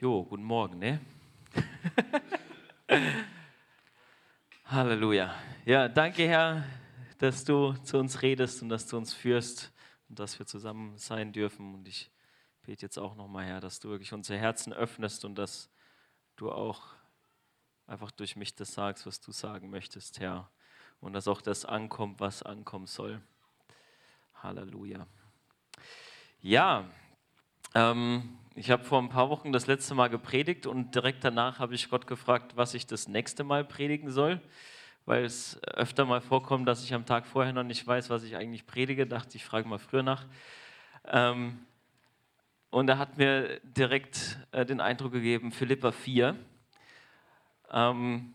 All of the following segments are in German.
Jo, guten Morgen, ne? Halleluja. Ja, danke, Herr, dass du zu uns redest und dass du uns führst und dass wir zusammen sein dürfen. Und ich bete jetzt auch nochmal, Herr, dass du wirklich unsere Herzen öffnest und dass du auch einfach durch mich das sagst, was du sagen möchtest, Herr. Und dass auch das ankommt, was ankommen soll. Halleluja. Ja, ähm, ich habe vor ein paar Wochen das letzte Mal gepredigt und direkt danach habe ich Gott gefragt, was ich das nächste Mal predigen soll, weil es öfter mal vorkommt, dass ich am Tag vorher noch nicht weiß, was ich eigentlich predige. Dachte ich, frage mal früher nach. Ähm, und er hat mir direkt äh, den Eindruck gegeben, Philippa 4. Ähm,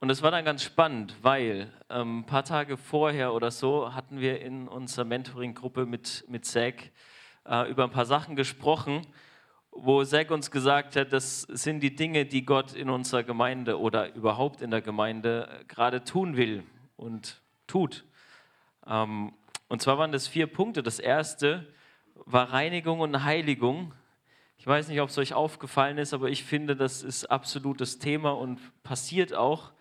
und es war dann ganz spannend, weil ähm, ein paar Tage vorher oder so hatten wir in unserer Mentoring-Gruppe mit, mit Zack äh, über ein paar Sachen gesprochen, wo Zack uns gesagt hat, das sind die Dinge, die Gott in unserer Gemeinde oder überhaupt in der Gemeinde gerade tun will und tut. Ähm, und zwar waren das vier Punkte. Das erste war Reinigung und Heiligung. Ich weiß nicht, ob es euch aufgefallen ist, aber ich finde, das ist absolutes Thema und passiert auch.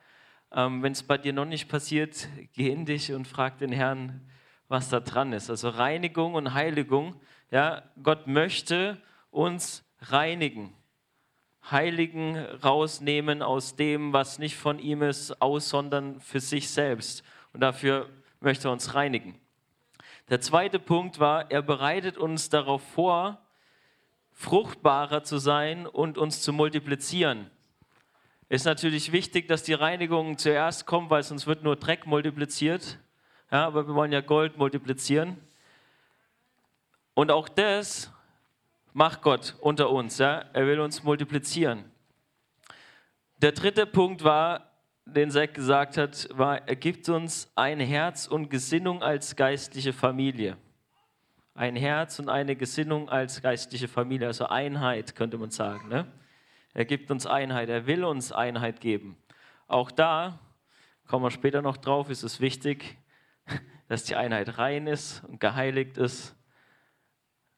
Ähm, Wenn es bei dir noch nicht passiert, geh in dich und frag den Herrn, was da dran ist. Also Reinigung und Heiligung. Ja, Gott möchte uns reinigen, Heiligen rausnehmen aus dem, was nicht von ihm ist, aus, sondern für sich selbst. Und dafür möchte er uns reinigen. Der zweite Punkt war, er bereitet uns darauf vor, fruchtbarer zu sein und uns zu multiplizieren ist natürlich wichtig, dass die Reinigung zuerst kommt, weil sonst wird nur Dreck multipliziert. Ja, aber wir wollen ja Gold multiplizieren. Und auch das macht Gott unter uns. Ja? Er will uns multiplizieren. Der dritte Punkt war, den Zack gesagt hat, war, er gibt uns ein Herz und Gesinnung als geistliche Familie. Ein Herz und eine Gesinnung als geistliche Familie, also Einheit könnte man sagen. Ne? Er gibt uns Einheit, er will uns Einheit geben. Auch da, kommen wir später noch drauf, ist es wichtig, dass die Einheit rein ist und geheiligt ist.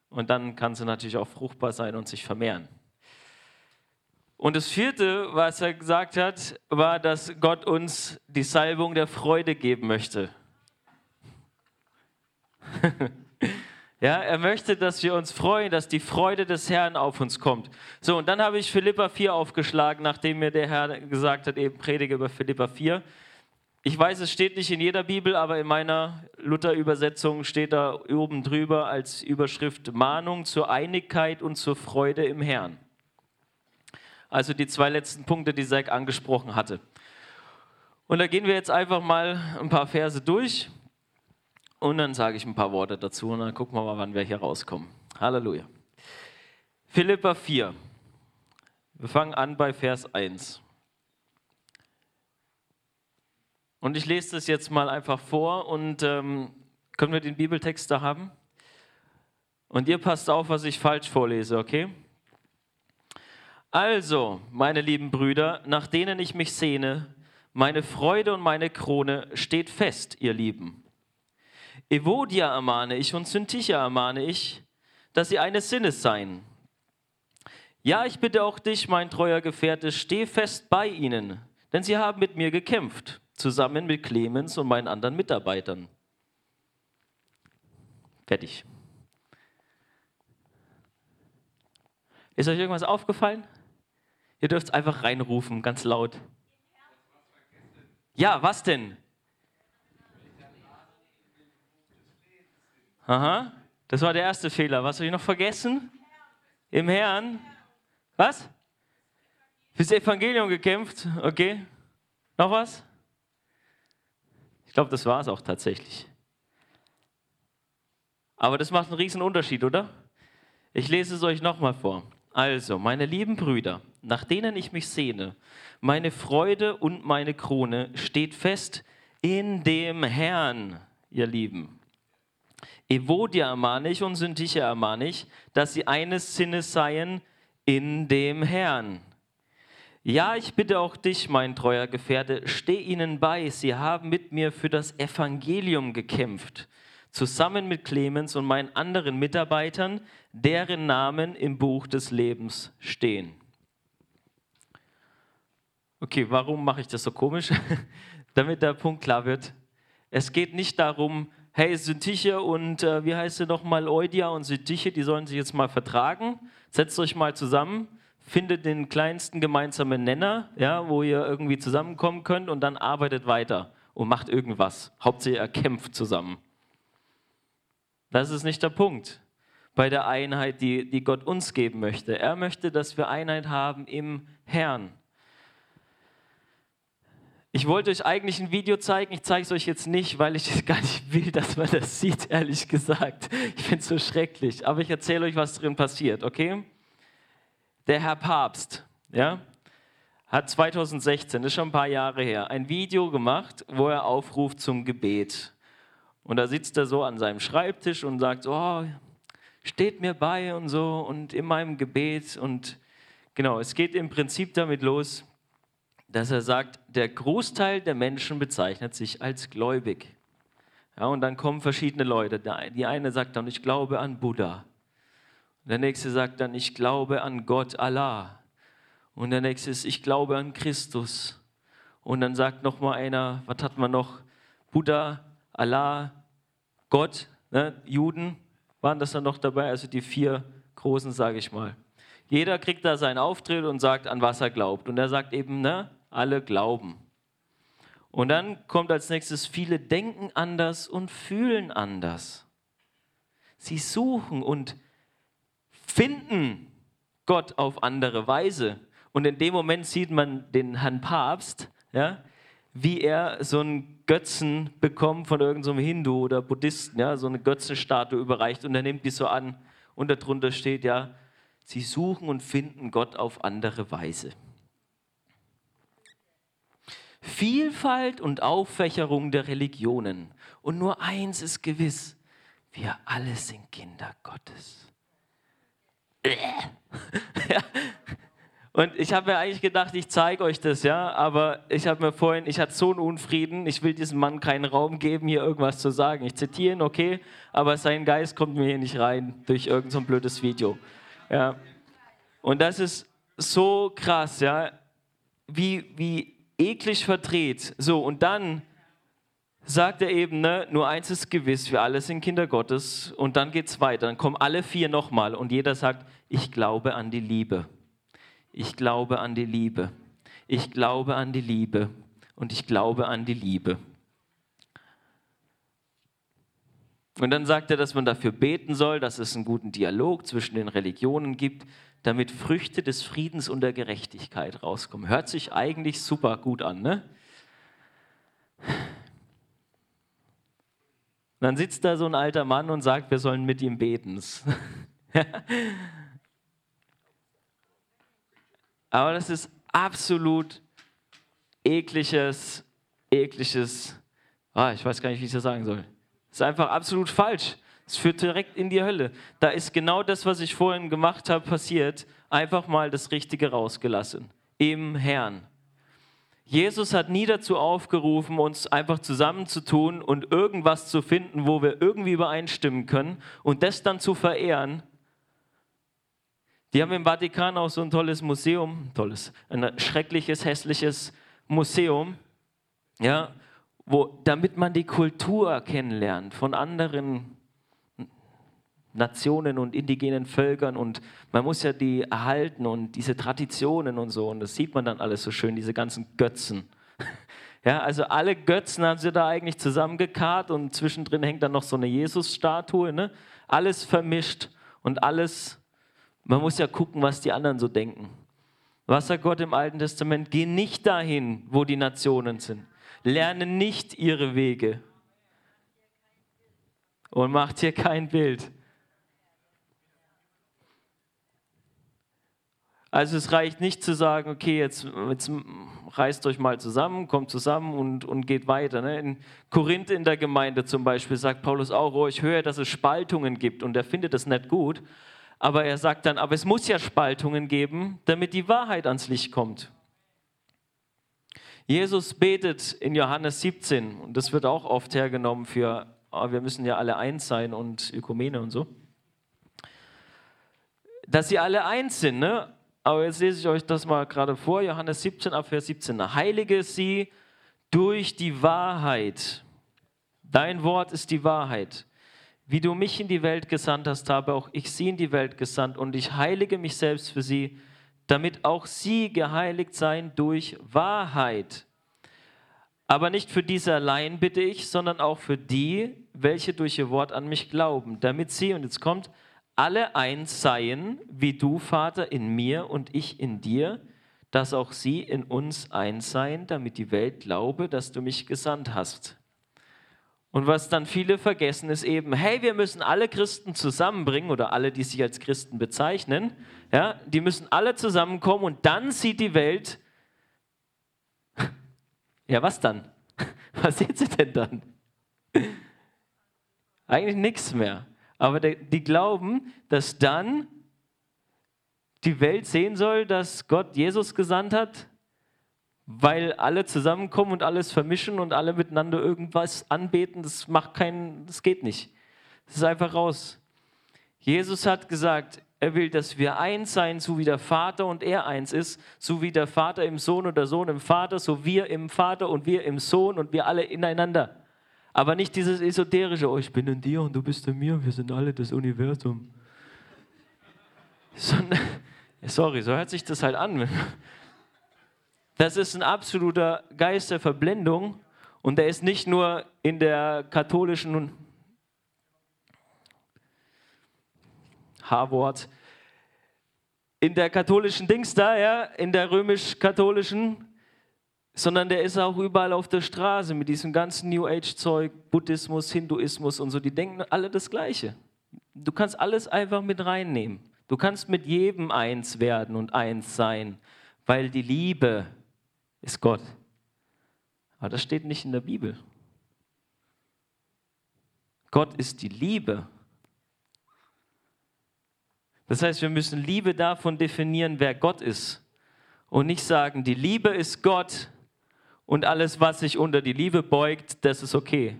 Und dann kann sie natürlich auch fruchtbar sein und sich vermehren. Und das vierte, was er gesagt hat, war, dass Gott uns die Salbung der Freude geben möchte. Ja, er möchte, dass wir uns freuen, dass die Freude des Herrn auf uns kommt. So, und dann habe ich Philippa 4 aufgeschlagen, nachdem mir der Herr gesagt hat, eben predige über Philippa 4. Ich weiß, es steht nicht in jeder Bibel, aber in meiner Luther-Übersetzung steht da oben drüber als Überschrift Mahnung zur Einigkeit und zur Freude im Herrn. Also die zwei letzten Punkte, die Zack angesprochen hatte. Und da gehen wir jetzt einfach mal ein paar Verse durch. Und dann sage ich ein paar Worte dazu und dann gucken wir mal, wann wir hier rauskommen. Halleluja. Philippa 4. Wir fangen an bei Vers 1. Und ich lese das jetzt mal einfach vor und ähm, können wir den Bibeltext da haben? Und ihr passt auf, was ich falsch vorlese, okay? Also, meine lieben Brüder, nach denen ich mich sehne, meine Freude und meine Krone steht fest, ihr Lieben. Evodia ermahne ich und Syntycha ermahne ich, dass sie eines Sinnes seien. Ja, ich bitte auch dich, mein treuer Gefährte, steh fest bei ihnen, denn sie haben mit mir gekämpft, zusammen mit Clemens und meinen anderen Mitarbeitern. Fertig. Ist euch irgendwas aufgefallen? Ihr dürft einfach reinrufen, ganz laut. Ja, was denn? Aha, das war der erste Fehler. Was habe ich noch vergessen? Im Herrn. Was? Fürs Evangelium gekämpft. Okay. Noch was? Ich glaube, das war es auch tatsächlich. Aber das macht einen riesen Unterschied, oder? Ich lese es euch nochmal vor. Also, meine lieben Brüder, nach denen ich mich sehne, meine Freude und meine Krone steht fest in dem Herrn, ihr Lieben. Evodia ermahne ich und Syntyche ermahne ich, dass sie eines Sinnes seien in dem Herrn. Ja, ich bitte auch dich, mein treuer Gefährte, steh ihnen bei. Sie haben mit mir für das Evangelium gekämpft, zusammen mit Clemens und meinen anderen Mitarbeitern, deren Namen im Buch des Lebens stehen. Okay, warum mache ich das so komisch? Damit der Punkt klar wird. Es geht nicht darum, hey, Syntiche und äh, wie heißt sie nochmal, Eudia und Syntiche, die sollen sich jetzt mal vertragen. Setzt euch mal zusammen, findet den kleinsten gemeinsamen Nenner, ja, wo ihr irgendwie zusammenkommen könnt und dann arbeitet weiter und macht irgendwas. Hauptsache ihr kämpft zusammen. Das ist nicht der Punkt bei der Einheit, die, die Gott uns geben möchte. Er möchte, dass wir Einheit haben im Herrn. Ich wollte euch eigentlich ein Video zeigen, ich zeige es euch jetzt nicht, weil ich gar nicht will, dass man das sieht, ehrlich gesagt. Ich finde es so schrecklich. Aber ich erzähle euch, was drin passiert, okay? Der Herr Papst, ja, hat 2016, das ist schon ein paar Jahre her, ein Video gemacht, wo er aufruft zum Gebet. Und da sitzt er so an seinem Schreibtisch und sagt, oh, steht mir bei und so und in meinem Gebet. Und genau, es geht im Prinzip damit los, dass er sagt, der Großteil der Menschen bezeichnet sich als gläubig. Ja, und dann kommen verschiedene Leute. Die eine sagt dann, ich glaube an Buddha. Der nächste sagt dann, ich glaube an Gott Allah. Und der nächste ist, ich glaube an Christus. Und dann sagt noch mal einer, was hat man noch? Buddha, Allah, Gott, ne? Juden waren das dann noch dabei, also die vier großen, sage ich mal. Jeder kriegt da seinen Auftritt und sagt, an was er glaubt. Und er sagt eben, ne, alle glauben. Und dann kommt als nächstes, viele denken anders und fühlen anders. Sie suchen und finden Gott auf andere Weise. Und in dem Moment sieht man den Herrn Papst, ja, wie er so einen Götzen bekommt von irgendeinem so Hindu oder Buddhisten, ja, so eine Götzenstatue überreicht und er nimmt die so an und darunter steht ja, sie suchen und finden Gott auf andere Weise. Vielfalt und Auffächerung der Religionen. Und nur eins ist gewiss, wir alle sind Kinder Gottes. Und ich habe mir eigentlich gedacht, ich zeige euch das, ja, aber ich habe mir vorhin, ich hatte so einen Unfrieden, ich will diesem Mann keinen Raum geben, hier irgendwas zu sagen. Ich zitiere ihn, okay, aber sein Geist kommt mir hier nicht rein durch irgendein so blödes Video. Ja. Und das ist so krass, ja, wie, wie eklig verdreht. So, und dann sagt er eben, ne, nur eins ist gewiss, wir alle sind Kinder Gottes. Und dann geht es weiter. Dann kommen alle vier nochmal und jeder sagt, ich glaube an die Liebe ich glaube an die Liebe. Ich glaube an die Liebe und ich glaube an die Liebe. Und dann sagt er, dass man dafür beten soll, dass es einen guten Dialog zwischen den Religionen gibt, damit Früchte des Friedens und der Gerechtigkeit rauskommen. Hört sich eigentlich super gut an, ne? Dann sitzt da so ein alter Mann und sagt, wir sollen mit ihm beten. Aber das ist absolut ekliges, ekliges, ah, ich weiß gar nicht, wie ich das sagen soll. Das ist einfach absolut falsch. Es führt direkt in die Hölle. Da ist genau das, was ich vorhin gemacht habe, passiert. Einfach mal das Richtige rausgelassen. Im Herrn. Jesus hat nie dazu aufgerufen, uns einfach zusammenzutun und irgendwas zu finden, wo wir irgendwie übereinstimmen können und das dann zu verehren. Die haben im Vatikan auch so ein tolles Museum, tolles, ein schreckliches, hässliches Museum, ja, wo, damit man die Kultur kennenlernt von anderen Nationen und indigenen Völkern und man muss ja die erhalten und diese Traditionen und so und das sieht man dann alles so schön, diese ganzen Götzen. Ja, also alle Götzen haben sie da eigentlich zusammengekarrt und zwischendrin hängt dann noch so eine Jesus-Statue, ne? alles vermischt und alles man muss ja gucken, was die anderen so denken. Was sagt Gott im Alten Testament? Geh nicht dahin, wo die Nationen sind. Lerne nicht ihre Wege. Und macht hier kein Bild. Also es reicht nicht zu sagen, okay, jetzt, jetzt reißt euch mal zusammen, kommt zusammen und, und geht weiter. Ne? In Korinth in der Gemeinde zum Beispiel sagt Paulus auch, oh, ich höre, dass es Spaltungen gibt und er findet das nicht gut. Aber er sagt dann, aber es muss ja Spaltungen geben, damit die Wahrheit ans Licht kommt. Jesus betet in Johannes 17, und das wird auch oft hergenommen für oh, wir müssen ja alle eins sein und Ökumene und so. Dass sie alle eins sind, ne? Aber jetzt lese ich euch das mal gerade vor, Johannes 17, Abvers 17. Heilige sie durch die Wahrheit. Dein Wort ist die Wahrheit. Wie du mich in die Welt gesandt hast, habe auch ich sie in die Welt gesandt und ich heilige mich selbst für sie, damit auch sie geheiligt seien durch Wahrheit. Aber nicht für diese allein bitte ich, sondern auch für die, welche durch ihr Wort an mich glauben, damit sie, und jetzt kommt, alle eins seien, wie du, Vater, in mir und ich in dir, dass auch sie in uns eins seien, damit die Welt glaube, dass du mich gesandt hast. Und was dann viele vergessen, ist eben, hey, wir müssen alle Christen zusammenbringen oder alle, die sich als Christen bezeichnen, ja, die müssen alle zusammenkommen und dann sieht die Welt, ja, was dann? Was sieht sie denn dann? Eigentlich nichts mehr. Aber die glauben, dass dann die Welt sehen soll, dass Gott Jesus gesandt hat, weil alle zusammenkommen und alles vermischen und alle miteinander irgendwas anbeten. Das macht keinen, das geht nicht. Das ist einfach raus. Jesus hat gesagt, er will, dass wir eins sein, so wie der Vater und er eins ist, so wie der Vater im Sohn und der Sohn im Vater, so wir im Vater und wir im Sohn und wir alle ineinander. Aber nicht dieses esoterische, oh, ich bin in dir und du bist in mir, wir sind alle das Universum. Sondern, sorry, so hört sich das halt an. Das ist ein absoluter Geist der Verblendung und der ist nicht nur in der katholischen H-Wort, in der katholischen Dings da, ja, in der römisch-katholischen, sondern der ist auch überall auf der Straße mit diesem ganzen New Age-Zeug, Buddhismus, Hinduismus und so. Die denken alle das Gleiche. Du kannst alles einfach mit reinnehmen. Du kannst mit jedem eins werden und eins sein, weil die Liebe ist Gott. Aber das steht nicht in der Bibel. Gott ist die Liebe. Das heißt, wir müssen Liebe davon definieren, wer Gott ist. Und nicht sagen, die Liebe ist Gott und alles, was sich unter die Liebe beugt, das ist okay.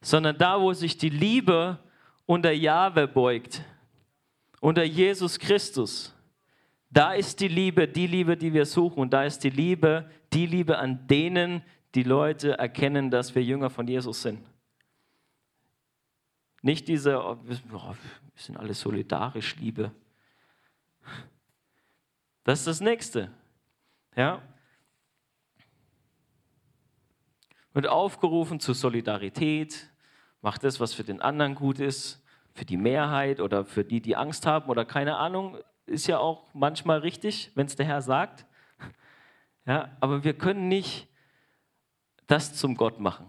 Sondern da, wo sich die Liebe unter Jahwe beugt, unter Jesus Christus, da ist die Liebe, die Liebe, die wir suchen. Und da ist die Liebe, die Liebe an denen, die Leute erkennen, dass wir Jünger von Jesus sind. Nicht diese, oh, wir sind alle solidarisch, Liebe. Das ist das Nächste. Ja? Wird aufgerufen zur Solidarität, macht das, was für den anderen gut ist, für die Mehrheit oder für die, die Angst haben oder keine Ahnung, ist ja auch manchmal richtig, wenn es der Herr sagt. Ja, aber wir können nicht das zum Gott machen.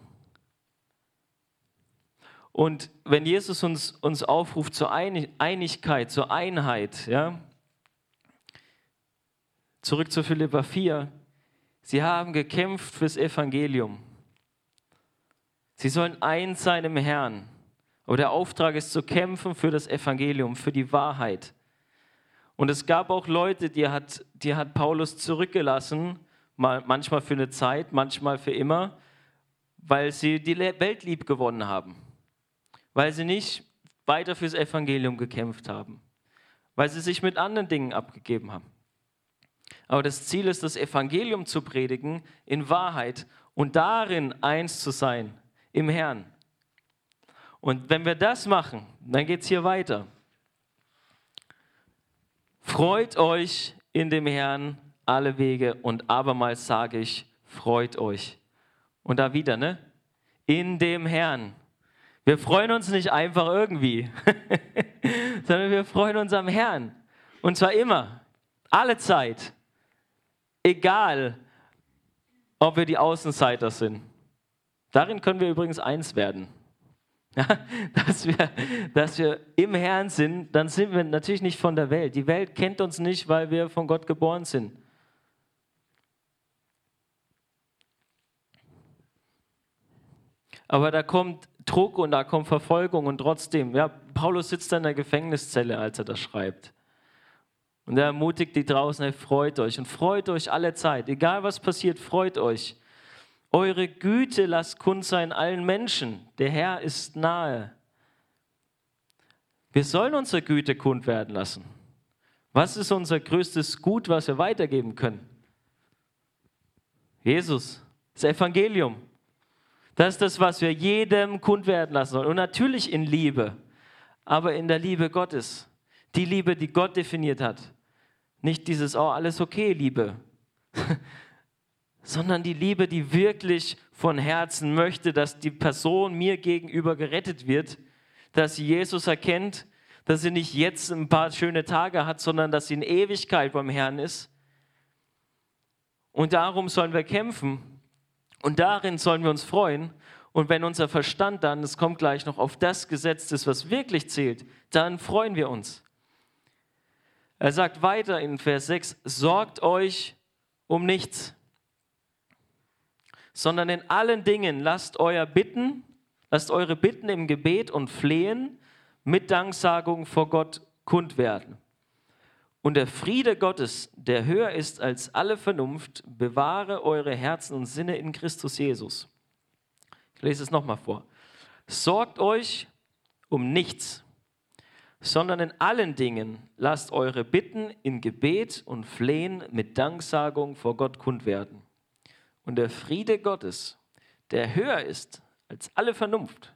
Und wenn Jesus uns, uns aufruft zur Einigkeit, zur Einheit, ja, zurück zu Philippa 4, sie haben gekämpft fürs Evangelium. Sie sollen eins sein im Herrn. Aber der Auftrag ist zu kämpfen für das Evangelium, für die Wahrheit. Und es gab auch Leute, die hat, die hat Paulus zurückgelassen, manchmal für eine Zeit, manchmal für immer, weil sie die Welt lieb gewonnen haben. Weil sie nicht weiter fürs Evangelium gekämpft haben. Weil sie sich mit anderen Dingen abgegeben haben. Aber das Ziel ist, das Evangelium zu predigen in Wahrheit und darin eins zu sein im Herrn. Und wenn wir das machen, dann geht es hier weiter. Freut euch in dem Herrn alle Wege und abermals sage ich, freut euch. Und da wieder, ne? In dem Herrn. Wir freuen uns nicht einfach irgendwie, sondern wir freuen uns am Herrn. Und zwar immer, alle Zeit. Egal, ob wir die Außenseiter sind. Darin können wir übrigens eins werden. Ja, dass, wir, dass wir im Herrn sind, dann sind wir natürlich nicht von der Welt. Die Welt kennt uns nicht, weil wir von Gott geboren sind. Aber da kommt Druck und da kommt Verfolgung und trotzdem, ja, Paulus sitzt in der Gefängniszelle, als er das schreibt. Und er ermutigt die draußen, hey, freut euch und freut euch alle Zeit. Egal was passiert, freut euch. Eure Güte lasst kund sein allen Menschen. Der Herr ist nahe. Wir sollen unsere Güte kund werden lassen. Was ist unser größtes Gut, was wir weitergeben können? Jesus, das Evangelium. Das ist das, was wir jedem kund werden lassen sollen. Und natürlich in Liebe, aber in der Liebe Gottes. Die Liebe, die Gott definiert hat. Nicht dieses, oh, alles okay, Liebe. sondern die Liebe, die wirklich von Herzen möchte, dass die Person mir gegenüber gerettet wird, dass sie Jesus erkennt, dass sie nicht jetzt ein paar schöne Tage hat, sondern dass sie in Ewigkeit beim Herrn ist. Und darum sollen wir kämpfen und darin sollen wir uns freuen. Und wenn unser Verstand dann, es kommt gleich noch, auf das gesetzt ist, was wirklich zählt, dann freuen wir uns. Er sagt weiter in Vers 6, sorgt euch um nichts, sondern in allen Dingen lasst euer Bitten, lasst eure Bitten im Gebet und Flehen mit Danksagung vor Gott kund werden. Und der Friede Gottes, der höher ist als alle Vernunft, bewahre eure Herzen und Sinne in Christus Jesus. Ich lese es nochmal vor. Sorgt euch um nichts, sondern in allen Dingen lasst eure Bitten in Gebet und Flehen mit Danksagung vor Gott kund werden. Und der Friede Gottes, der höher ist als alle Vernunft,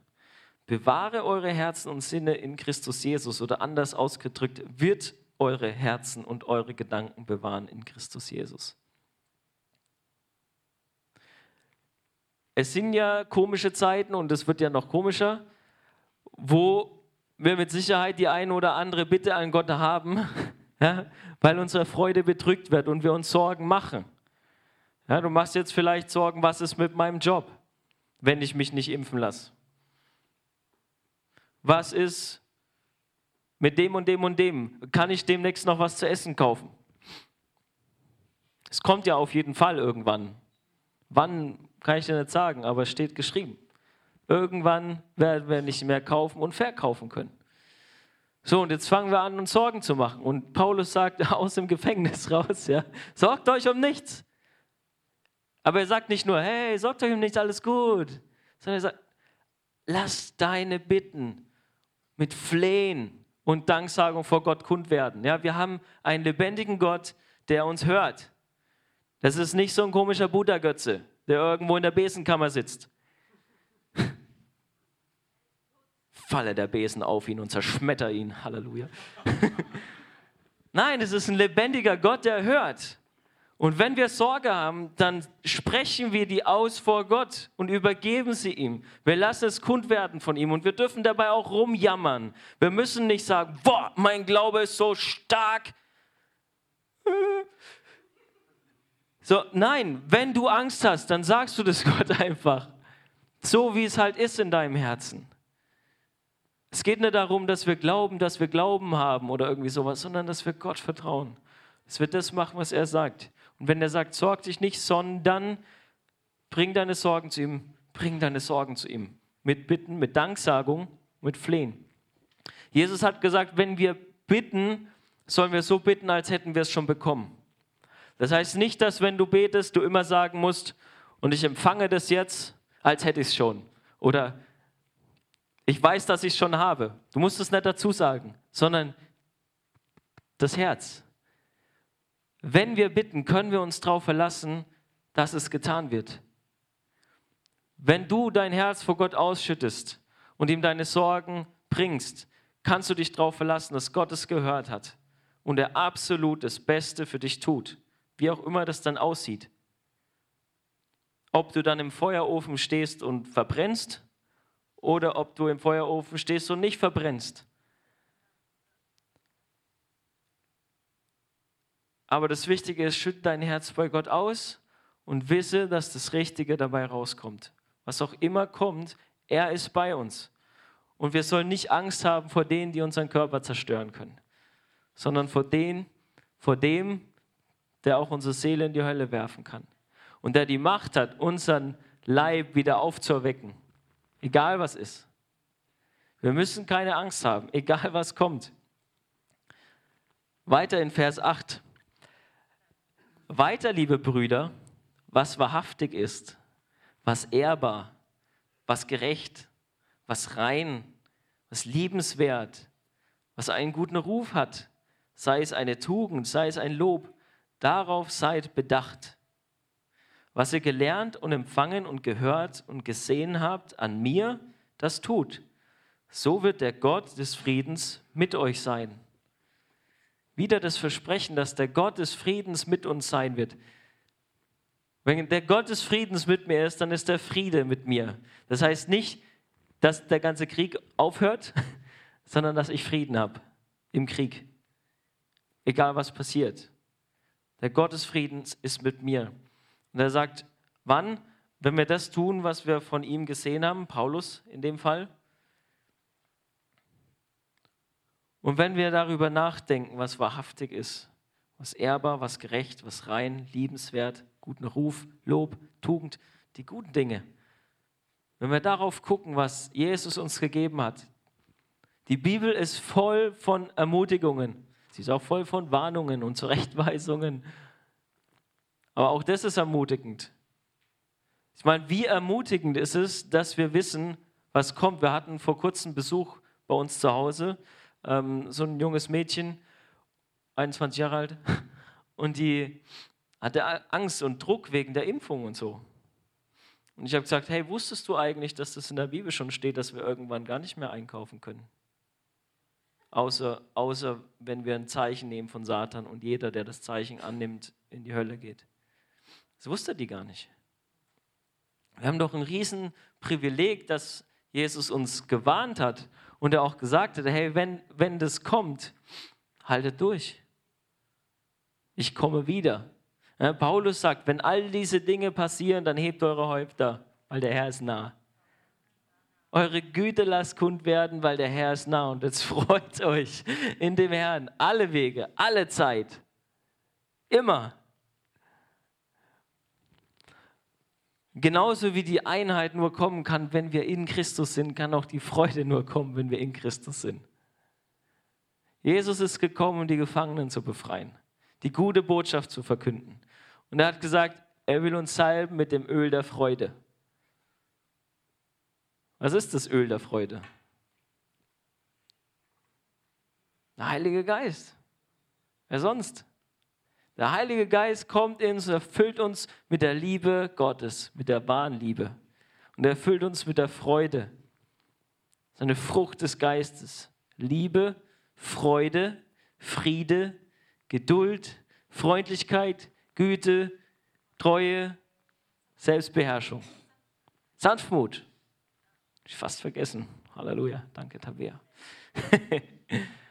bewahre eure Herzen und Sinne in Christus Jesus oder anders ausgedrückt, wird eure Herzen und eure Gedanken bewahren in Christus Jesus. Es sind ja komische Zeiten und es wird ja noch komischer, wo wir mit Sicherheit die eine oder andere Bitte an Gott haben, ja, weil unsere Freude bedrückt wird und wir uns Sorgen machen. Ja, du machst jetzt vielleicht Sorgen, was ist mit meinem Job, wenn ich mich nicht impfen lasse? Was ist mit dem und dem und dem? Kann ich demnächst noch was zu essen kaufen? Es kommt ja auf jeden Fall irgendwann. Wann kann ich dir nicht sagen, aber es steht geschrieben. Irgendwann werden wir nicht mehr kaufen und verkaufen können. So, und jetzt fangen wir an, uns Sorgen zu machen. Und Paulus sagt aus dem Gefängnis raus, ja, sorgt euch um nichts. Aber er sagt nicht nur, hey, sorgt euch um nichts, alles gut. Sondern er sagt, lass deine Bitten mit Flehen und Danksagung vor Gott kund werden. Ja, wir haben einen lebendigen Gott, der uns hört. Das ist nicht so ein komischer Buddha-Götze, der irgendwo in der Besenkammer sitzt. Falle der Besen auf ihn und zerschmetter ihn. Halleluja. Nein, es ist ein lebendiger Gott, der hört. Und wenn wir Sorge haben, dann sprechen wir die aus vor Gott und übergeben sie ihm. Wir lassen es kund werden von ihm und wir dürfen dabei auch rumjammern. Wir müssen nicht sagen, boah, mein Glaube ist so stark. So, nein, wenn du Angst hast, dann sagst du das Gott einfach. So wie es halt ist in deinem Herzen. Es geht nicht darum, dass wir glauben, dass wir Glauben haben oder irgendwie sowas, sondern dass wir Gott vertrauen. Es wird das machen, was er sagt. Und wenn er sagt, sorg dich nicht, sondern bring deine Sorgen zu ihm, bring deine Sorgen zu ihm. Mit Bitten, mit Danksagung, mit Flehen. Jesus hat gesagt, wenn wir bitten, sollen wir so bitten, als hätten wir es schon bekommen. Das heißt nicht, dass wenn du betest, du immer sagen musst, und ich empfange das jetzt, als hätte ich es schon. Oder ich weiß, dass ich es schon habe. Du musst es nicht dazu sagen, sondern das Herz. Wenn wir bitten, können wir uns darauf verlassen, dass es getan wird. Wenn du dein Herz vor Gott ausschüttest und ihm deine Sorgen bringst, kannst du dich darauf verlassen, dass Gott es gehört hat und er absolut das Beste für dich tut, wie auch immer das dann aussieht. Ob du dann im Feuerofen stehst und verbrennst oder ob du im Feuerofen stehst und nicht verbrennst. Aber das Wichtige ist, schütt dein Herz bei Gott aus und wisse, dass das Richtige dabei rauskommt. Was auch immer kommt, er ist bei uns. Und wir sollen nicht Angst haben vor denen, die unseren Körper zerstören können, sondern vor, denen, vor dem, der auch unsere Seele in die Hölle werfen kann. Und der die Macht hat, unseren Leib wieder aufzuerwecken. Egal was ist. Wir müssen keine Angst haben, egal was kommt. Weiter in Vers 8. Weiter, liebe Brüder, was wahrhaftig ist, was ehrbar, was gerecht, was rein, was liebenswert, was einen guten Ruf hat, sei es eine Tugend, sei es ein Lob, darauf seid bedacht. Was ihr gelernt und empfangen und gehört und gesehen habt an mir, das tut. So wird der Gott des Friedens mit euch sein. Wieder das Versprechen, dass der Gott des Friedens mit uns sein wird. Wenn der Gott des Friedens mit mir ist, dann ist der Friede mit mir. Das heißt nicht, dass der ganze Krieg aufhört, sondern dass ich Frieden habe im Krieg. Egal was passiert. Der Gott des Friedens ist mit mir. Und er sagt, wann? Wenn wir das tun, was wir von ihm gesehen haben, Paulus in dem Fall. Und wenn wir darüber nachdenken, was wahrhaftig ist, was ehrbar, was gerecht, was rein, liebenswert, guten Ruf, Lob, Tugend, die guten Dinge. Wenn wir darauf gucken, was Jesus uns gegeben hat, die Bibel ist voll von Ermutigungen. Sie ist auch voll von Warnungen und Zurechtweisungen. Aber auch das ist ermutigend. Ich meine, wie ermutigend ist es, dass wir wissen, was kommt. Wir hatten vor kurzem Besuch bei uns zu Hause, ähm, so ein junges Mädchen, 21 Jahre alt, und die hatte Angst und Druck wegen der Impfung und so. Und ich habe gesagt, hey, wusstest du eigentlich, dass das in der Bibel schon steht, dass wir irgendwann gar nicht mehr einkaufen können? Außer, außer wenn wir ein Zeichen nehmen von Satan und jeder, der das Zeichen annimmt, in die Hölle geht. Das wusste die gar nicht. Wir haben doch ein Riesenprivileg, dass Jesus uns gewarnt hat und er auch gesagt hat, hey, wenn, wenn das kommt, haltet durch. Ich komme wieder. Ja, Paulus sagt, wenn all diese Dinge passieren, dann hebt eure Häupter, weil der Herr ist nah. Eure Güte lasst kund werden, weil der Herr ist nah. Und jetzt freut euch in dem Herrn alle Wege, alle Zeit. Immer. Genauso wie die Einheit nur kommen kann, wenn wir in Christus sind, kann auch die Freude nur kommen, wenn wir in Christus sind. Jesus ist gekommen, um die Gefangenen zu befreien, die gute Botschaft zu verkünden. Und er hat gesagt, er will uns salben mit dem Öl der Freude. Was ist das Öl der Freude? Der Heilige Geist. Wer sonst? Der Heilige Geist kommt in uns, erfüllt uns mit der Liebe Gottes, mit der wahren Liebe. Und er erfüllt uns mit der Freude. Seine Frucht des Geistes. Liebe, Freude, Friede, Geduld, Freundlichkeit, Güte, Treue, Selbstbeherrschung. Sanftmut. Ich fast vergessen. Halleluja. Danke, Tabea.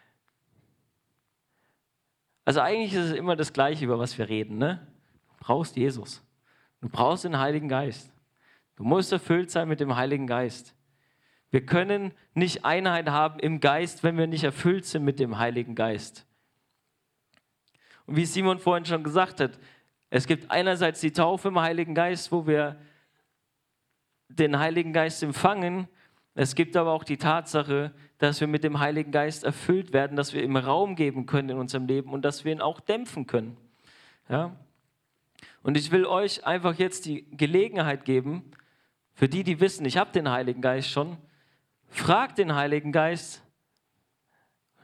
Also eigentlich ist es immer das Gleiche, über was wir reden. Ne? Du brauchst Jesus. Du brauchst den Heiligen Geist. Du musst erfüllt sein mit dem Heiligen Geist. Wir können nicht Einheit haben im Geist, wenn wir nicht erfüllt sind mit dem Heiligen Geist. Und wie Simon vorhin schon gesagt hat, es gibt einerseits die Taufe im Heiligen Geist, wo wir den Heiligen Geist empfangen. Es gibt aber auch die Tatsache, dass wir mit dem Heiligen Geist erfüllt werden, dass wir ihm Raum geben können in unserem Leben und dass wir ihn auch dämpfen können. Ja? Und ich will euch einfach jetzt die Gelegenheit geben, für die, die wissen, ich habe den Heiligen Geist schon, fragt den Heiligen Geist,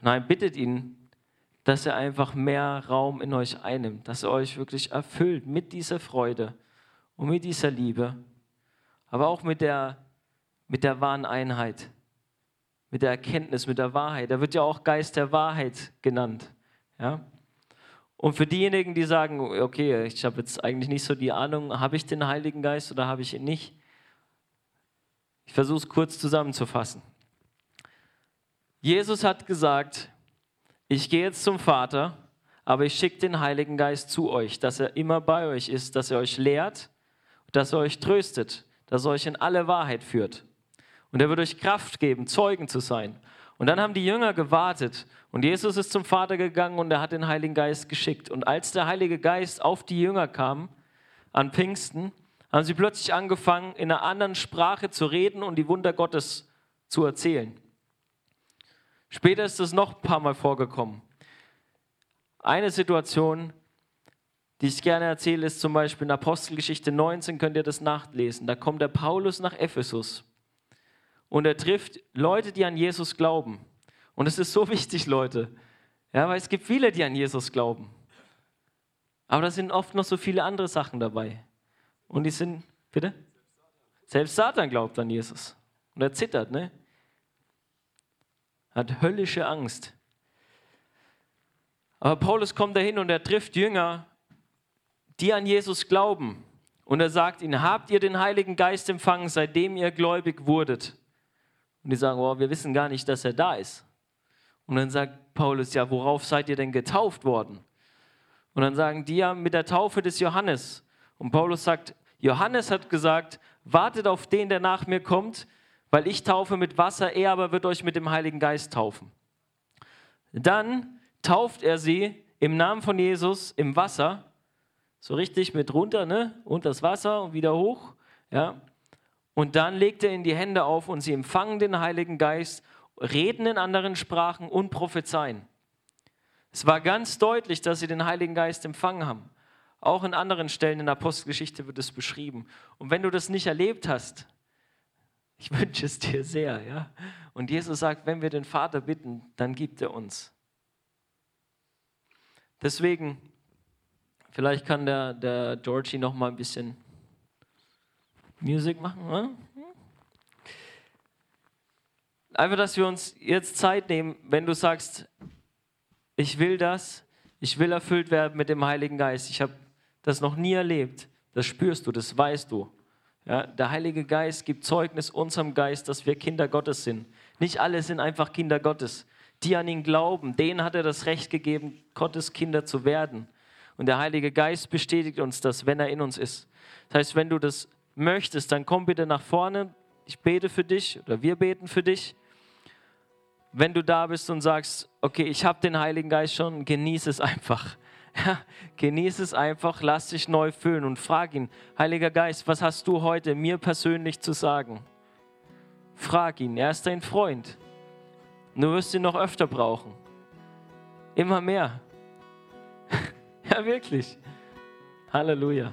nein, bittet ihn, dass er einfach mehr Raum in euch einnimmt, dass er euch wirklich erfüllt mit dieser Freude und mit dieser Liebe, aber auch mit der, mit der wahren Einheit mit der Erkenntnis, mit der Wahrheit. Er wird ja auch Geist der Wahrheit genannt. Ja? Und für diejenigen, die sagen, okay, ich habe jetzt eigentlich nicht so die Ahnung, habe ich den Heiligen Geist oder habe ich ihn nicht? Ich versuche es kurz zusammenzufassen. Jesus hat gesagt, ich gehe jetzt zum Vater, aber ich schicke den Heiligen Geist zu euch, dass er immer bei euch ist, dass er euch lehrt, dass er euch tröstet, dass er euch in alle Wahrheit führt. Und er wird euch Kraft geben, Zeugen zu sein. Und dann haben die Jünger gewartet und Jesus ist zum Vater gegangen und er hat den Heiligen Geist geschickt. Und als der Heilige Geist auf die Jünger kam, an Pfingsten, haben sie plötzlich angefangen, in einer anderen Sprache zu reden und die Wunder Gottes zu erzählen. Später ist es noch ein paar Mal vorgekommen. Eine Situation, die ich gerne erzähle, ist zum Beispiel in Apostelgeschichte 19, könnt ihr das nachlesen. Da kommt der Paulus nach Ephesus und er trifft Leute, die an Jesus glauben. Und es ist so wichtig, Leute, ja, weil es gibt viele, die an Jesus glauben. Aber da sind oft noch so viele andere Sachen dabei. Und die sind, bitte? Selbst Satan glaubt an Jesus. Und er zittert, ne? Hat höllische Angst. Aber Paulus kommt dahin und er trifft Jünger, die an Jesus glauben. Und er sagt ihnen, habt ihr den Heiligen Geist empfangen, seitdem ihr gläubig wurdet? Und die sagen, oh, wir wissen gar nicht, dass er da ist. Und dann sagt Paulus, ja, worauf seid ihr denn getauft worden? Und dann sagen die ja mit der Taufe des Johannes. Und Paulus sagt, Johannes hat gesagt, wartet auf den, der nach mir kommt, weil ich taufe mit Wasser, er aber wird euch mit dem Heiligen Geist taufen. Dann tauft er sie im Namen von Jesus im Wasser, so richtig mit runter, ne? Und das Wasser und wieder hoch, ja. Und dann legt er ihnen die Hände auf und sie empfangen den Heiligen Geist, reden in anderen Sprachen und prophezeien. Es war ganz deutlich, dass sie den Heiligen Geist empfangen haben. Auch in anderen Stellen in der Apostelgeschichte wird es beschrieben. Und wenn du das nicht erlebt hast, ich wünsche es dir sehr, ja. Und Jesus sagt, wenn wir den Vater bitten, dann gibt er uns. Deswegen, vielleicht kann der, der Georgie noch mal ein bisschen Musik machen. Oder? Einfach, dass wir uns jetzt Zeit nehmen, wenn du sagst, ich will das, ich will erfüllt werden mit dem Heiligen Geist. Ich habe das noch nie erlebt. Das spürst du, das weißt du. Ja, der Heilige Geist gibt Zeugnis unserem Geist, dass wir Kinder Gottes sind. Nicht alle sind einfach Kinder Gottes. Die an ihn glauben, denen hat er das Recht gegeben, Gottes Kinder zu werden. Und der Heilige Geist bestätigt uns das, wenn er in uns ist. Das heißt, wenn du das möchtest, dann komm bitte nach vorne. Ich bete für dich oder wir beten für dich wenn du da bist und sagst, okay, ich habe den Heiligen Geist schon, genieße es einfach. Ja, genieße es einfach, lass dich neu füllen und frag ihn, Heiliger Geist, was hast du heute mir persönlich zu sagen? Frag ihn, er ist dein Freund. Du wirst ihn noch öfter brauchen. Immer mehr. ja, wirklich. Halleluja.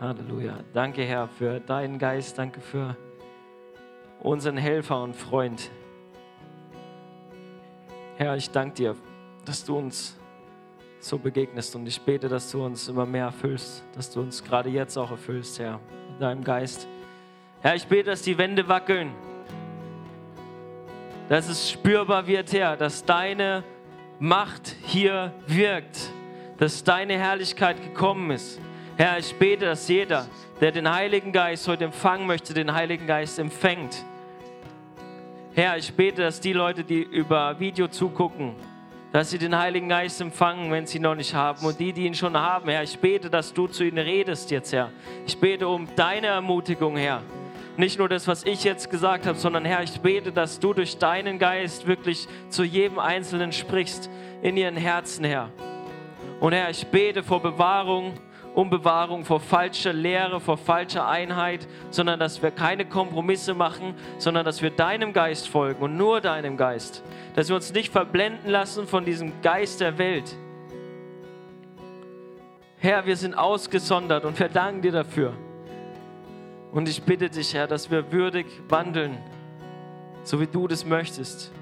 Halleluja. Danke, Herr, für deinen Geist. Danke für unseren Helfer und Freund. Herr, ich danke dir, dass du uns so begegnest und ich bete, dass du uns immer mehr erfüllst, dass du uns gerade jetzt auch erfüllst, Herr, mit deinem Geist. Herr, ich bete, dass die Wände wackeln, dass es spürbar wird, Herr, dass deine Macht hier wirkt, dass deine Herrlichkeit gekommen ist. Herr, ich bete, dass jeder, der den Heiligen Geist heute empfangen möchte, den Heiligen Geist empfängt. Herr, ich bete, dass die Leute, die über Video zugucken, dass sie den Heiligen Geist empfangen, wenn sie ihn noch nicht haben. Und die, die ihn schon haben, Herr, ich bete, dass du zu ihnen redest jetzt, Herr. Ich bete um deine Ermutigung, Herr. Nicht nur das, was ich jetzt gesagt habe, sondern Herr, ich bete, dass du durch deinen Geist wirklich zu jedem Einzelnen sprichst, in ihren Herzen, Herr. Und Herr, ich bete vor Bewahrung um Bewahrung vor falscher Lehre, vor falscher Einheit, sondern dass wir keine Kompromisse machen, sondern dass wir deinem Geist folgen und nur deinem Geist. Dass wir uns nicht verblenden lassen von diesem Geist der Welt. Herr, wir sind ausgesondert und wir danken dir dafür. Und ich bitte dich, Herr, dass wir würdig wandeln, so wie du das möchtest.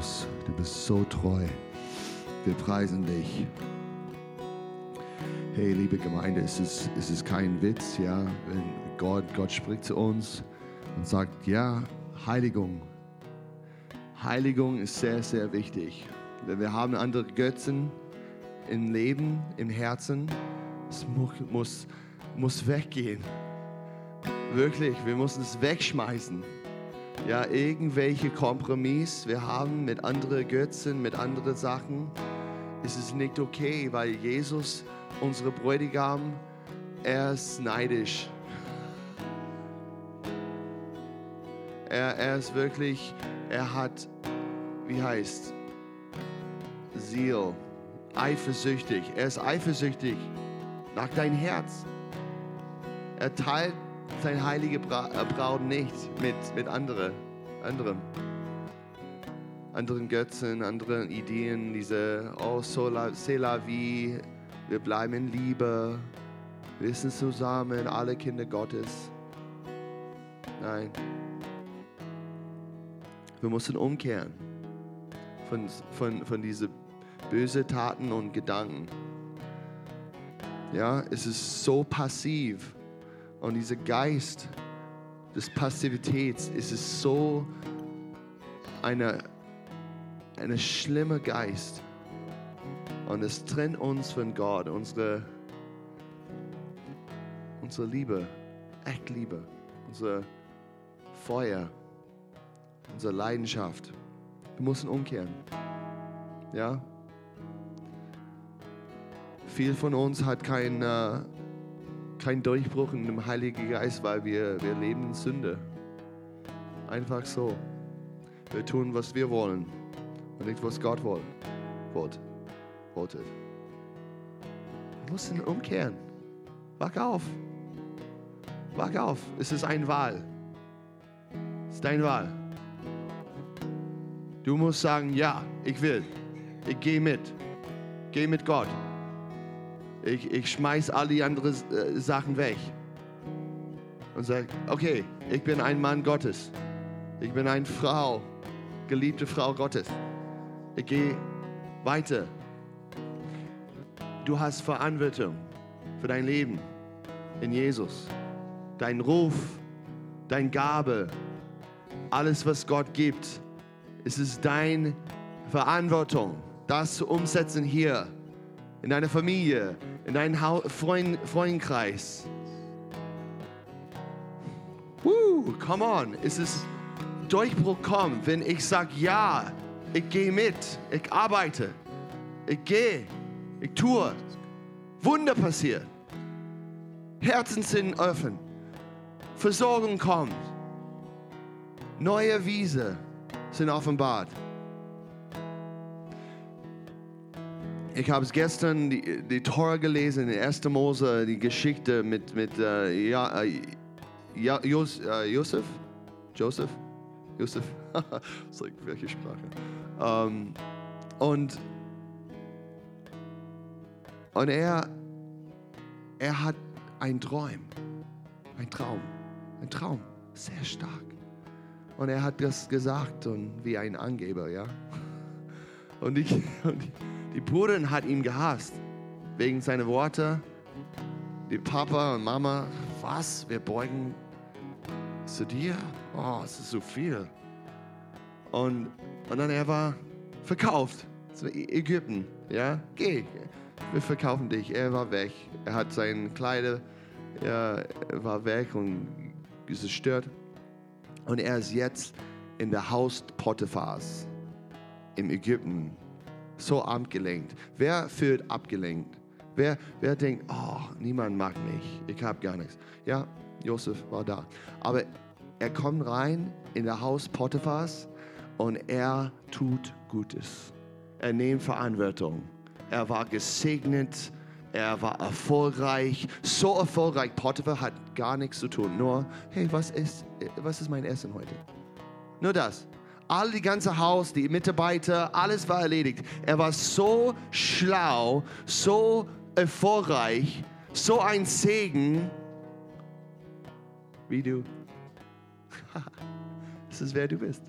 Jesus. Du bist so treu. Wir preisen dich. Hey, liebe Gemeinde, es ist, es ist kein Witz, ja, wenn Gott, Gott spricht zu uns und sagt, ja, Heiligung. Heiligung ist sehr, sehr wichtig. Wir haben andere Götzen im Leben, im Herzen. Es muss, muss, muss weggehen. Wirklich, wir müssen es wegschmeißen. Ja, irgendwelche Kompromiss wir haben mit anderen Götzen, mit anderen Sachen, ist es nicht okay, weil Jesus, unsere Bräutigam, er ist neidisch. Er, er ist wirklich, er hat, wie heißt, Ziel, eifersüchtig. Er ist eifersüchtig nach dein Herz. Er teilt seine heilige Bra äh, Braut nicht mit, mit anderen, anderen, anderen Götzen, anderen Ideen, diese, oh, c'est la vie, wir bleiben in Liebe, wir sind zusammen, alle Kinder Gottes. Nein. Wir müssen umkehren von, von, von diesen bösen Taten und Gedanken. Ja, es ist so passiv. Und dieser Geist des Passivitäts ist es so eine, eine schlimme Geist. Und es trennt uns von Gott, unsere, unsere Liebe, echt Liebe, unser Feuer, unsere Leidenschaft. Wir müssen umkehren. Ja? Viel von uns hat kein, äh, kein Durchbruch in dem Heiligen Geist, weil wir, wir leben in Sünde. Einfach so. Wir tun, was wir wollen und nicht, was Gott wollt, wollt, wollte. Wir müssen umkehren. Wach auf. Wach auf. Es ist eine Wahl. Es ist deine Wahl. Du musst sagen, ja, ich will. Ich gehe mit. Geh mit Gott. Ich, ich schmeiß all die anderen äh, Sachen weg und sage, okay, ich bin ein Mann Gottes. Ich bin eine Frau, geliebte Frau Gottes. Ich gehe weiter. Du hast Verantwortung für dein Leben in Jesus. Dein Ruf, dein Gabe, alles, was Gott gibt, es ist deine Verantwortung, das zu umsetzen hier in deiner Familie, in deinem Freund, Freundkreis. Woo, come on, es ist Durchbruch kommt, wenn ich sage, ja, ich gehe mit, ich arbeite, ich gehe, ich tue. Wunder passiert. Herzen sind offen. Versorgung kommt. Neue Wiese sind offenbart. Ich habe es gestern die, die Tora gelesen, in 1. Mose, die Geschichte mit, mit äh, ja, äh, ja, Jos, äh, Josef? Joseph? Josef? like, welche Sprache? Ähm, und, und er, er hat einen Traum, ein Traum, ein Traum, sehr stark. Und er hat das gesagt und wie ein Angeber, ja. Und ich, und ich die Brüder hat ihn gehasst wegen seiner Worte. Die Papa und Mama, was? Wir beugen zu dir? Oh, es ist so viel. Und, und dann er war verkauft zu Ägypten. Ja, geh, wir verkaufen dich. Er war weg. Er hat seine Kleider, er war weg und zerstört. Und er ist jetzt in der Haus Potiphars in Ägypten so abgelenkt? Wer fühlt abgelenkt? Wer, wer denkt, oh, niemand mag mich, ich habe gar nichts. Ja, Josef war da. Aber er kommt rein in das Haus Potiphas und er tut Gutes. Er nimmt Verantwortung. Er war gesegnet, er war erfolgreich, so erfolgreich. Potiphar hat gar nichts zu tun, nur, hey, was ist, was ist mein Essen heute? Nur das all die ganze Haus, die Mitarbeiter, alles war erledigt. Er war so schlau, so erfolgreich, so ein Segen wie du. das ist wer du bist.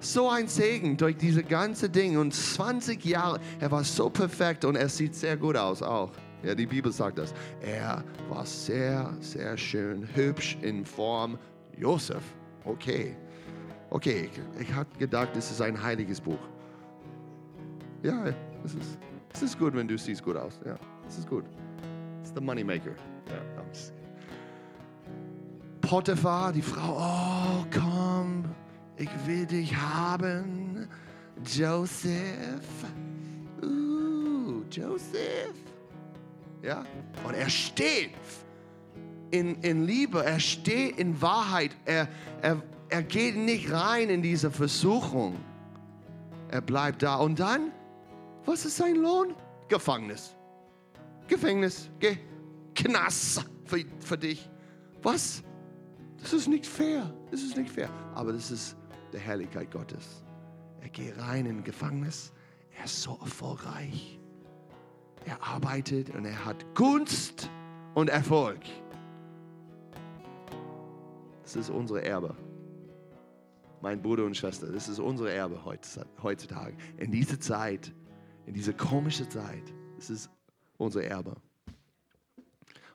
so ein Segen durch diese ganze Ding und 20 Jahre. Er war so perfekt und er sieht sehr gut aus auch. Ja, die Bibel sagt das. Er war sehr, sehr schön, hübsch in Form. Josef, okay. Okay, ich, ich hatte gedacht, das ist ein heiliges Buch. Ja, es ist, es ist gut, wenn du siehst gut aus. Ja, es ist gut. Es ist der Moneymaker. Ja, Potiphar, die Frau, oh komm, ich will dich haben. Joseph. Uh, Joseph. Ja, und er steht in, in Liebe, er steht in Wahrheit, er, er, er geht nicht rein in diese Versuchung. Er bleibt da. Und dann, was ist sein Lohn? Gefängnis. Gefängnis, Ge Knast für, für dich. Was? Das ist nicht fair. Das ist nicht fair. Aber das ist die Herrlichkeit Gottes. Er geht rein in Gefängnis. Er ist so erfolgreich. Er arbeitet und er hat Gunst und Erfolg. Das ist unsere Erbe. Mein Bruder und Schwester, das ist unsere Erbe heutzutage. In dieser Zeit, in dieser komischen Zeit, das ist unser Erbe.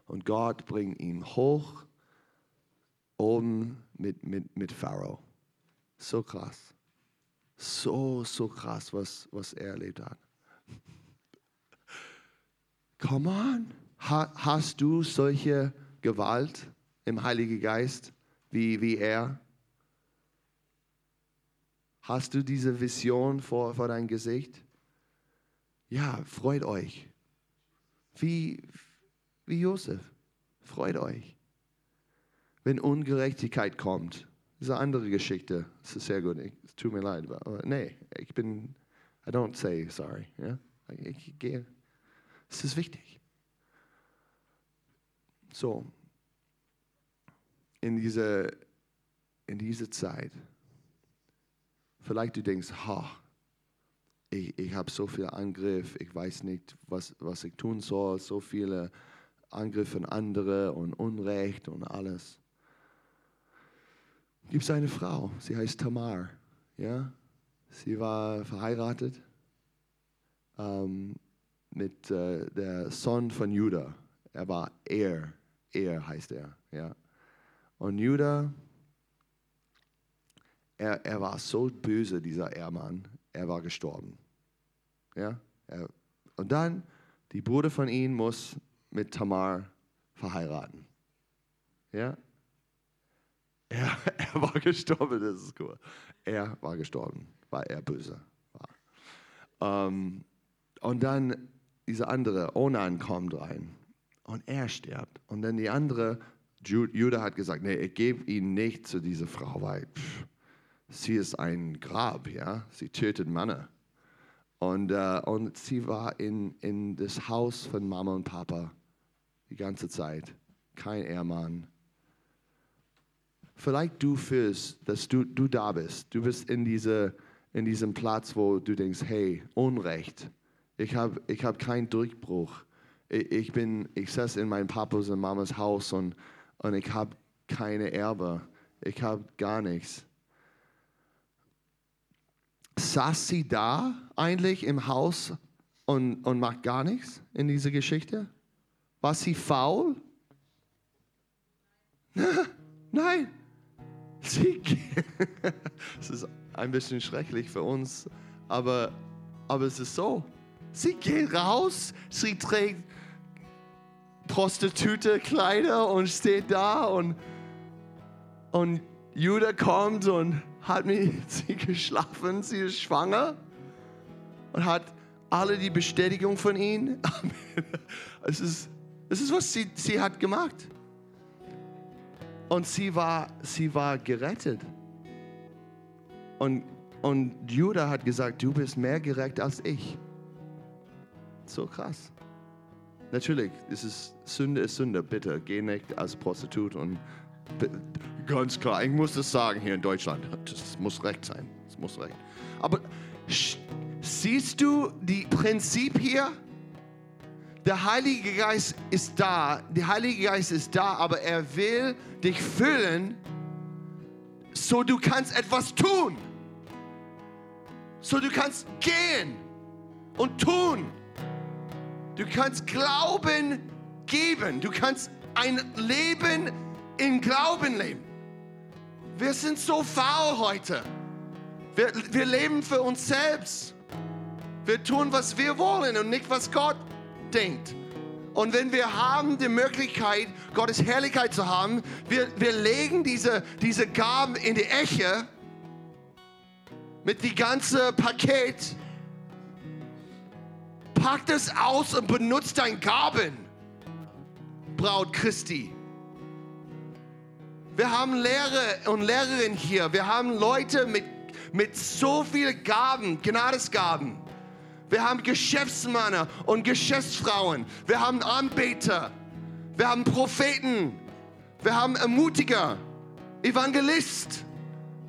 Und Gott bringt ihn hoch oben mit, mit, mit Pharao. So krass. So, so krass, was, was er erlebt hat. Come on. Ha, hast du solche Gewalt im Heiligen Geist wie, wie er? Hast du diese Vision vor, vor dein Gesicht? Ja, freut euch. Wie, wie Josef. Freut euch. Wenn Ungerechtigkeit kommt, ist eine andere Geschichte. Das ist sehr gut. Es tut mir leid. Aber nee, ich bin, I don't say sorry. Ja? Ich gehe. Es ist wichtig. So, in dieser in diese Zeit, vielleicht du denkst, ha, ich, ich habe so viel Angriff, ich weiß nicht, was, was ich tun soll, so viele Angriffe von anderen und Unrecht und alles. Gibt es eine Frau, sie heißt Tamar, ja, sie war verheiratet ähm, mit äh, der Sohn von Judah. Er war Er, Er heißt er, ja. Und Judah er, er war so böse, dieser Ehrmann, er war gestorben. Ja? Er, und dann, die Bruder von ihm muss mit Tamar verheiraten. Ja? Er, er war gestorben, das ist cool. Er war gestorben, weil er böse war. Ähm, und dann dieser andere, Onan, kommt rein und er stirbt. Und dann die andere, Judah hat gesagt, nee, ich gebe ihn nicht zu dieser Frau, weil pff, sie ist ein Grab, ja, sie tötet Männer. Und, äh, und sie war in, in das Haus von Mama und Papa die ganze Zeit. Kein Ehemann. Vielleicht du fühlst, dass du, du da bist. Du bist in, diese, in diesem Platz, wo du denkst, hey, Unrecht. Ich habe ich hab keinen Durchbruch. Ich, ich, bin, ich saß in meinem Papas und Mamas Haus und, und ich habe keine Erbe. Ich habe gar nichts saß sie da eigentlich im Haus und, und macht gar nichts in dieser Geschichte? War sie faul? Nein. Sie, es ist ein bisschen schrecklich für uns, aber, aber es ist so. Sie geht raus, sie trägt Prostitute Kleider und steht da und, und Judah kommt und hat mit sie geschlafen, sie ist schwanger und hat alle die Bestätigung von ihm. es ist, es ist was sie, sie hat gemacht. Und sie war, sie war gerettet. Und, und Judah hat gesagt, du bist mehr gerecht als ich. So krass. Natürlich, es ist Sünde ist Sünde. Bitte geh nicht als Prostitut und Ganz klar, ich muss das sagen hier in Deutschland. Das muss recht sein. Das muss recht. Aber siehst du die Prinzip hier? Der Heilige Geist ist da. Der Heilige Geist ist da, aber er will dich füllen, so du kannst etwas tun. So du kannst gehen und tun. Du kannst Glauben geben. Du kannst ein Leben in Glauben leben. Wir sind so faul heute. Wir, wir leben für uns selbst. Wir tun, was wir wollen und nicht, was Gott denkt. Und wenn wir haben die Möglichkeit, Gottes Herrlichkeit zu haben, wir, wir legen diese, diese Gaben in die Eche mit dem ganzen Paket. Pack das aus und benutzt dein Gaben, Braut Christi. Wir haben Lehrer und Lehrerinnen hier. Wir haben Leute mit, mit so vielen Gaben, Gnadesgaben. Wir haben Geschäftsmänner und Geschäftsfrauen. Wir haben Anbeter. Wir haben Propheten. Wir haben Ermutiger, Evangelist,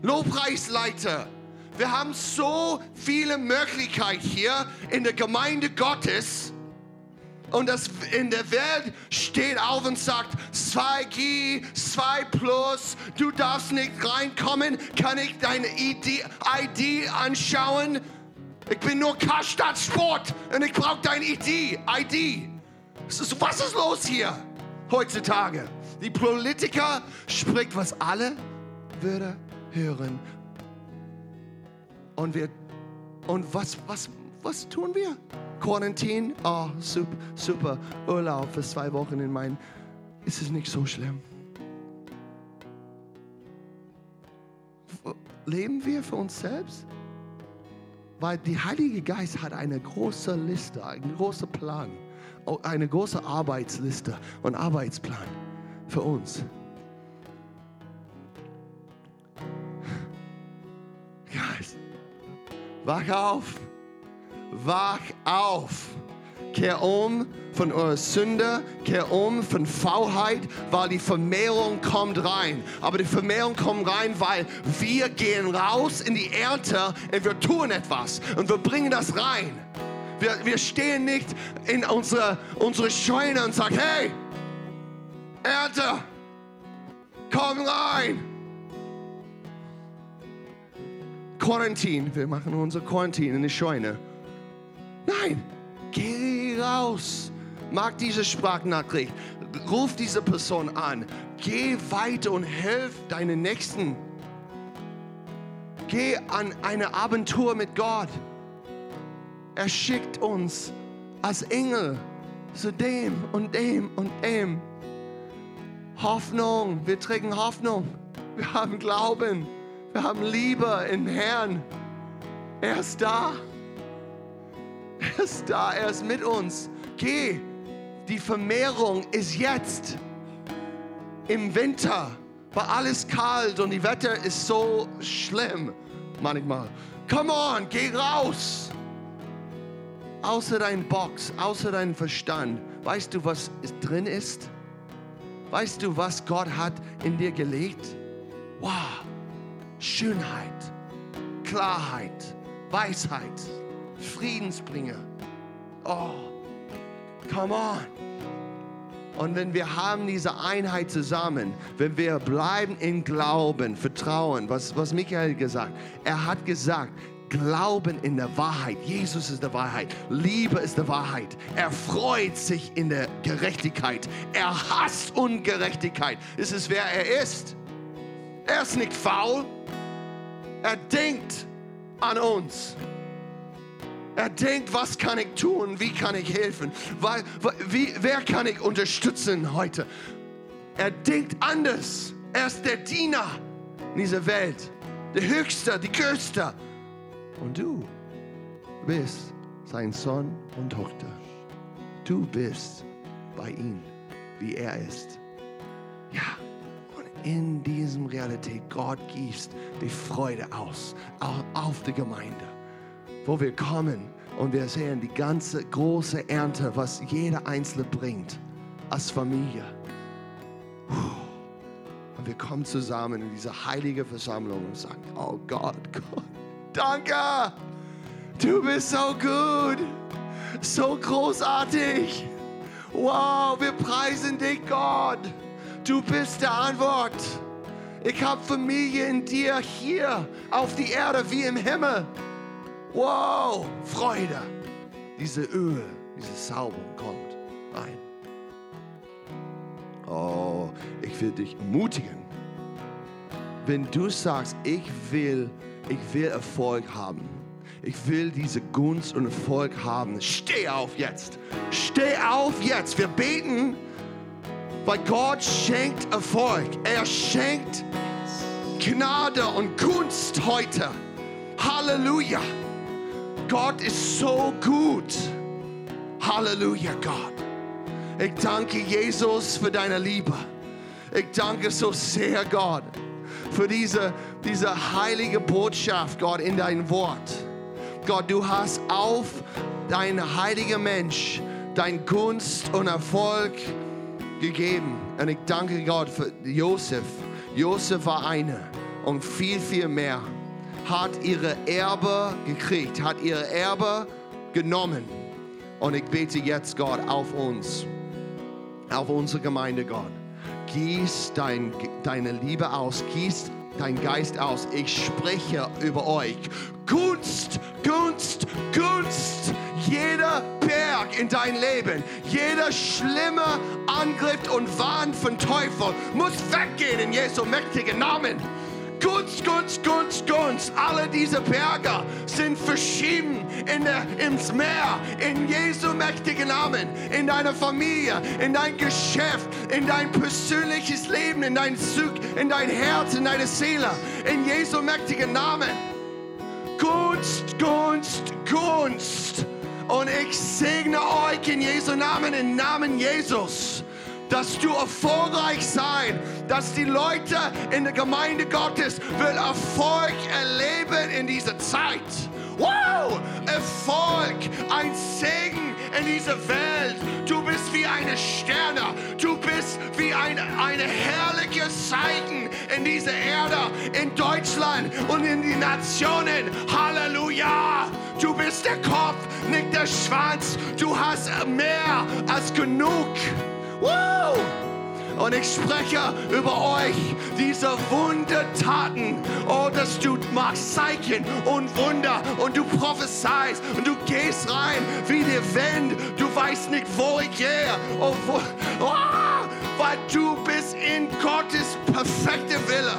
Lobpreisleiter. Wir haben so viele Möglichkeiten hier in der Gemeinde Gottes. Und das in der Welt steht auf und sagt 2G, 2 Plus, du darfst nicht reinkommen, kann ich deine ID, ID anschauen? Ich bin nur Karstadt Sport und ich brauche dein ID. ID. Was ist los hier heutzutage? Die Politiker spricht, was alle würde hören. Und wir und was was was tun wir? Quarantäne, oh, super, super. Urlaub für zwei Wochen in mein. Ist es nicht so schlimm? Leben wir für uns selbst? Weil der Heilige Geist hat eine große Liste, einen großen Plan, eine große Arbeitsliste und Arbeitsplan für uns. Geist, wach auf! wach auf. Kehr um von eurer Sünde, kehr um von Faulheit, weil die Vermehrung kommt rein. Aber die Vermehrung kommt rein, weil wir gehen raus in die Ernte und wir tun etwas und wir bringen das rein. Wir, wir stehen nicht in unsere, unsere Scheune und sagen, hey, Ernte, komm rein. Quarantin, wir machen unsere Quarantin in die Scheune. Nein, geh raus. Mag diese Sprachnachricht. Ruf diese Person an. Geh weiter und hilf deinen Nächsten. Geh an eine Abentur mit Gott. Er schickt uns als Engel zu dem und dem und dem. Hoffnung, wir tragen Hoffnung. Wir haben Glauben. Wir haben Liebe im Herrn. Er ist da. Er ist da, er ist mit uns. Geh, die Vermehrung ist jetzt. Im Winter war alles kalt und die Wetter ist so schlimm manchmal. Come on, geh raus. Außer dein Box, außer dein Verstand. Weißt du, was drin ist? Weißt du, was Gott hat in dir gelegt? Wow, Schönheit, Klarheit, Weisheit. Friedensbringer. Oh, come on. Und wenn wir haben diese Einheit zusammen, wenn wir bleiben in Glauben, Vertrauen, was, was Michael gesagt, er hat gesagt, Glauben in der Wahrheit. Jesus ist der Wahrheit. Liebe ist der Wahrheit. Er freut sich in der Gerechtigkeit. Er hasst Ungerechtigkeit. Es ist wer er ist. Er ist nicht faul. Er denkt an uns. Er denkt, was kann ich tun? Wie kann ich helfen? Wie, wer kann ich unterstützen heute? Er denkt anders. Er ist der Diener in dieser Welt. Der Höchste, die Größte. Und du bist sein Sohn und Tochter. Du bist bei ihm, wie er ist. Ja, in diesem Realität, Gott gießt die Freude aus, auf die Gemeinde wo wir kommen und wir sehen die ganze große Ernte, was jeder Einzelne bringt als Familie. Und wir kommen zusammen in diese heilige Versammlung und sagen, oh Gott, Gott, danke, du bist so gut, so großartig. Wow, wir preisen dich, Gott. Du bist der Antwort. Ich habe Familie in dir hier auf die Erde wie im Himmel. Wow, Freude. Diese Öl, diese Salbung kommt rein. Oh, ich will dich ermutigen. Wenn du sagst, ich will, ich will Erfolg haben, ich will diese Gunst und Erfolg haben, steh auf jetzt. Steh auf jetzt. Wir beten, weil Gott schenkt Erfolg. Er schenkt Gnade und Gunst heute. Halleluja. Gott ist so gut. Halleluja, Gott. Ich danke Jesus für deine Liebe. Ich danke so sehr, Gott, für diese, diese heilige Botschaft, Gott, in dein Wort. Gott, du hast auf dein heiliger Mensch dein Gunst und Erfolg gegeben. Und ich danke Gott für Josef. Josef war einer und viel, viel mehr. Hat ihre Erbe gekriegt, hat ihre Erbe genommen. Und ich bete jetzt, Gott, auf uns auf unsere Gemeinde, Gott. Gieß dein, deine Liebe aus, gieß dein Geist aus. Ich spreche über euch. Gunst, Gunst, Gunst. Jeder Berg in dein Leben, jeder schlimme Angriff und Wahn von Teufel muss weggehen in Jesu mächtigen Namen. Gunst, Gunst, Gunst, Gunst. Alle diese Berge sind verschieben in der, ins Meer, in Jesu mächtigen Namen, in deine Familie, in dein Geschäft, in dein persönliches Leben, in dein Zug, in dein Herz, in deine Seele, in Jesu mächtigen Namen. Gunst, Gunst, Gunst. Und ich segne euch in Jesu Namen, im Namen Jesus dass du erfolgreich sein, dass die Leute in der Gemeinde Gottes will Erfolg erleben in dieser Zeit. Wow! Erfolg, ein Segen in dieser Welt. Du bist wie eine Sterne. Du bist wie ein eine herrliche Zeichen in dieser Erde, in Deutschland und in die Nationen. Halleluja! Du bist der Kopf, nicht der Schwanz. Du hast mehr als genug. Woo! Und ich spreche über euch diese Wundertaten. Oh, dass du machst Zeichen und Wunder und du prophezeist und du gehst rein wie der Wind. Du weißt nicht, wo ich gehe. Oh, wo, oh, weil du bist in Gottes perfekte Wille.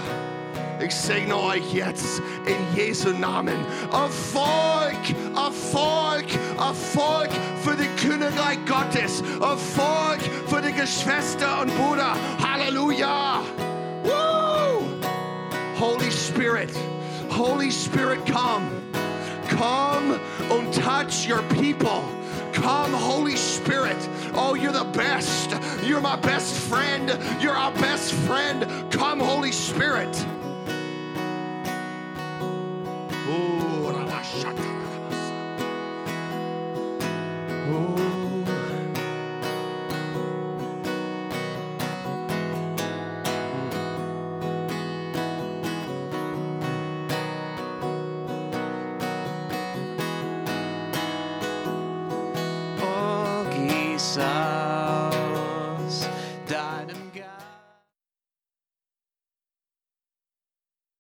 Ich segne euch jetzt in Jesu Namen. Erfolg, Erfolg, Erfolg für die Königreich Gottes. Erfolg für die Geschwister und Brüder. Halleluja. Woo! Holy Spirit, Holy Spirit, come. Come and touch your people. Come, Holy Spirit. Oh, you're the best. You're my best friend. You're our best friend. Come, Holy Spirit. Oh, Oh.